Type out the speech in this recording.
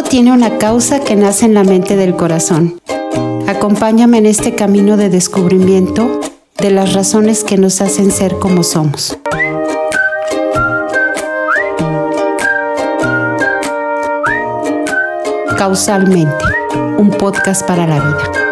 Todo tiene una causa que nace en la mente del corazón. Acompáñame en este camino de descubrimiento de las razones que nos hacen ser como somos. Causalmente, un podcast para la vida.